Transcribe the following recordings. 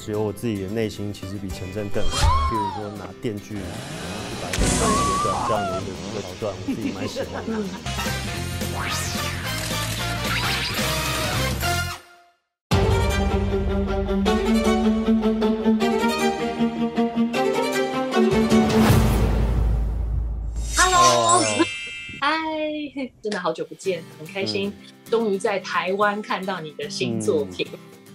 只有我自己的内心其实比陈震更好。比如说拿电锯，然后去把一个人截断这样的一个一个桥段，我自己蛮喜欢的。Hello，嗨，真的好久不见，很开心，终于在台湾看到你的新作品。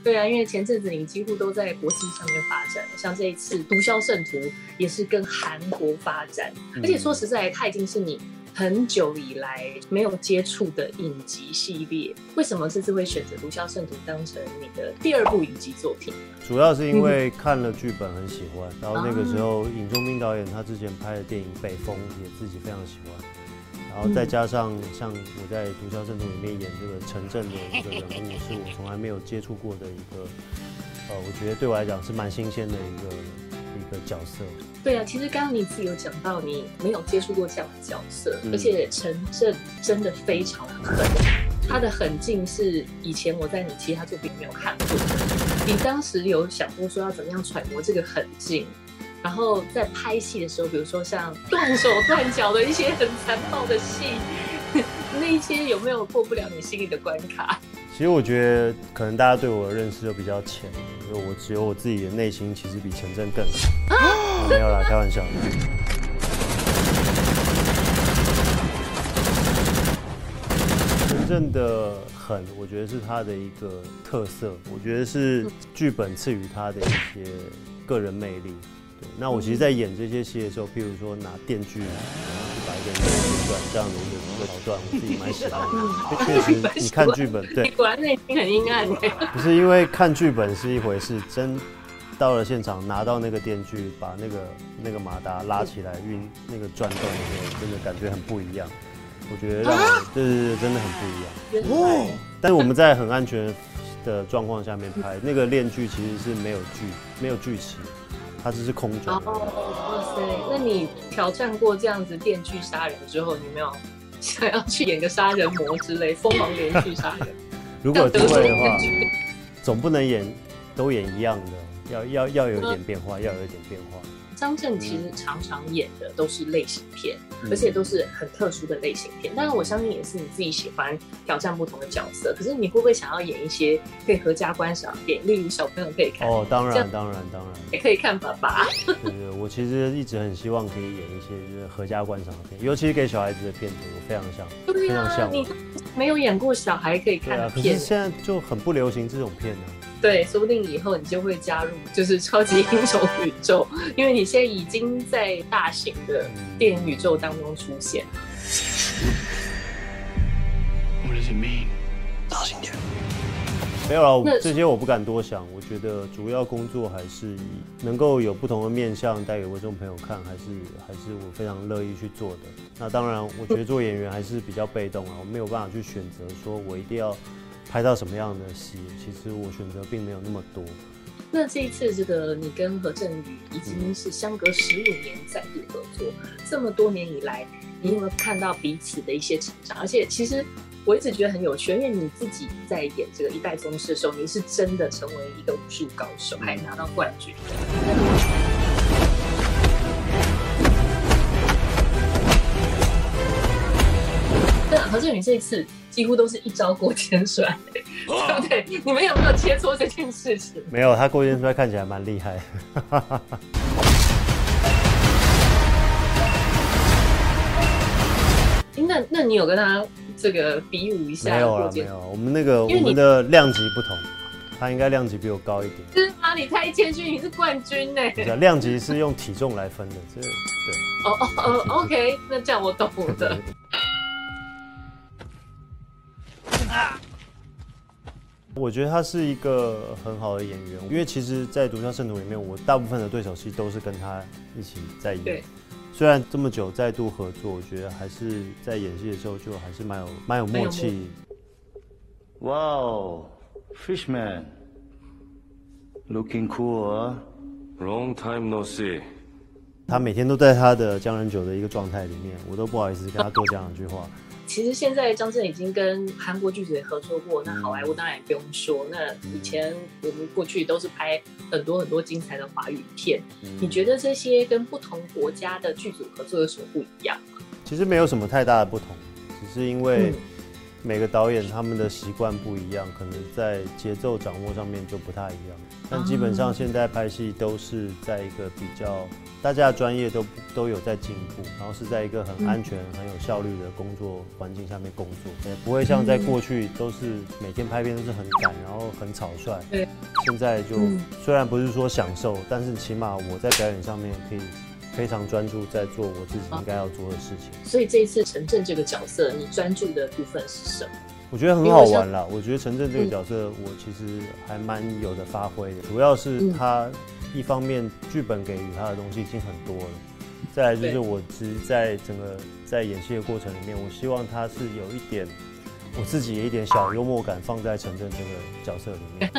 对啊，因为前阵子你几乎都在国际上面发展，像这一次《毒枭圣徒》也是跟韩国发展，而且说实在，它已经是你很久以来没有接触的影集系列。为什么这次会选择《毒枭圣徒》当成你的第二部影集作品？主要是因为看了剧本很喜欢，然后那个时候尹中斌导演他之前拍的电影《北风》也自己非常喜欢。然后再加上像我在《毒枭圣徒》里面演这个陈震的一个人物，是我从来没有接触过的一个，呃，我觉得对我来讲是蛮新鲜的一个一个角色。对啊，其实刚刚你自己有讲到，你没有接触过这样的角色，而且陈震真的非常狠，他的狠劲是以前我在你其他作品没有看过的。你当时有想过说要怎么样揣摩这个狠劲？然后在拍戏的时候，比如说像断手断脚的一些很残暴的戏，那一些有没有过不了你心里的关卡？其实我觉得可能大家对我的认识就比较浅，因为我只有我自己的内心其实比陈震更好。没有啦，开玩笑。陈震的狠，我觉得是他的一个特色，我觉得是剧本赐予他的一些个人魅力。那我其实，在演这些戏的时候，譬如说拿电锯，然后去把一个人截断这样的一个一个桥段，我自己蛮喜欢的。确实，你看剧本，对，果然内心很阴暗。不是因为看剧本是一回事，真到了现场拿到那个电锯，把那个那个马达拉起来运那个转动的时候，真的感觉很不一样。我觉得让我，对对对，真的很不一样。哦。但是我们在很安全的状况下面拍，那个链锯其实是没有锯，没有锯齿。它只是空中。哦，哇塞！那你挑战过这样子电锯杀人之后，你没有想要去演个杀人魔之类，疯狂连续杀人？如果有机会的话，总不能演都演一样的，要要要有一点变化，要有一点变化。张震其实常常演的都是类型片，而且都是很特殊的类型片。当然，我相信也是你自己喜欢挑战不同的角色。可是，你会不会想要演一些可以合家观赏片，例如小朋友可以看？哦，当然，当然，当然，也可以看爸爸。对对，我其实一直很希望可以演一些就是合家观赏的片，尤其是给小孩子的片子，我非常想，非常像。你没有演过小孩可以看的片，可是现在就很不流行这种片呢。对，说不定以后你就会加入，就是超级英雄宇宙，因为你现在已经在大型的电影宇宙当中出现。What does it mean？大型点。没有了，这些我不敢多想。我觉得主要工作还是以能够有不同的面相带给观众朋友看，还是还是我非常乐意去做的。那当然，我觉得做演员还是比较被动啊，我没有办法去选择，说我一定要。拍到什么样的戏，其实我选择并没有那么多。那这一次，这个你跟何振宇已经是相隔十五年再度合作，这么多年以来，你有没有看到彼此的一些成长？而且，其实我一直觉得很有趣，因为你自己在演这个《一代宗师》的时候，你是真的成为一个武术高手，还拿到冠军。何振宇这一次。几乎都是一招过肩摔，对不对？你们有没有切磋这件事情？没有，他过肩摔看起来蛮厉害。那那你有跟他这个比武一下？没有了，没有。我们那个我们的量级不同，他应该量级比我高一点。是吗？你太谦虚，你是冠军呢。量级是用体重来分的，这对。哦哦哦，OK，那这样我懂了。我觉得他是一个很好的演员，因为其实，在《毒枭圣徒》里面，我大部分的对手戏都是跟他一起在演。虽然这么久再度合作，我觉得还是在演戏的时候就还是蛮有蛮有默契。哇哦，Fishman，looking cool，long time no see。他每天都在他的江人酒的一个状态里面，我都不好意思跟他多讲两句话。其实现在张震已经跟韩国剧组也合作过，那好莱坞当然也不用说。那以前我们过去都是拍很多很多精彩的华语片，你觉得这些跟不同国家的剧组合作有什么不一样吗？其实没有什么太大的不同，只是因为每个导演他们的习惯不一样，可能在节奏掌握上面就不太一样。但基本上现在拍戏都是在一个比较。大家的专业都都有在进步，然后是在一个很安全、很有效率的工作环境下面工作，也不会像在过去都是每天拍片都是很赶，然后很草率。对，现在就虽然不是说享受，但是起码我在表演上面可以非常专注在做我自己应该要做的事情。所以这一次陈正这个角色，你专注的部分是什么？我觉得很好玩啦。我觉得陈正这个角色，我其实还蛮有的发挥的，主要是他。一方面，剧本给予他的东西已经很多了；再来就是我其实在整个在演戏的过程里面，我希望他是有一点我自己一点小幽默感放在陈正这个角色里面。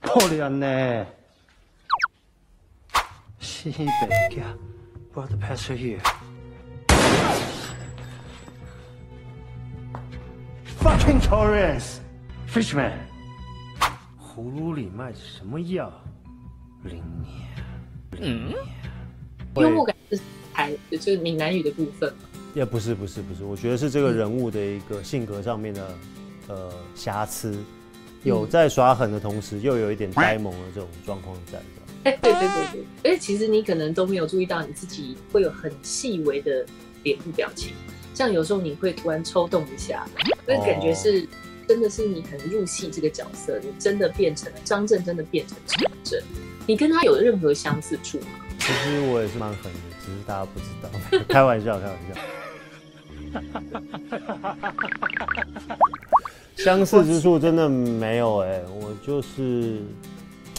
可怜呢，西北家，What pass here? Fucking Taurus, Fishman，葫芦里卖的什么药？零年，嗯，幽默感是台，就是闽南语的部分。也不是，不是，不是，我觉得是这个人物的一个性格上面的呃瑕疵，有在耍狠的同时，又有一点呆萌的这种状况在。哎，对对对对，哎，其实你可能都没有注意到你自己会有很细微的脸部表情，像有时候你会突然抽动一下，那感觉是真的是你很入戏这个角色，你真的变成了张震，真的变成陈震。你跟他有任何相似处吗？其实我也是蛮狠的，只是大家不知道。开玩笑，开玩笑。相似之处真的没有哎，我就是，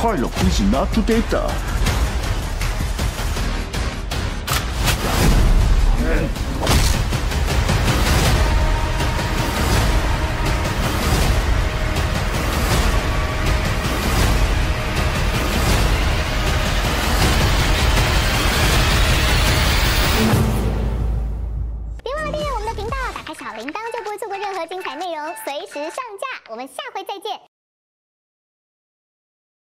快了，不是拿出 data。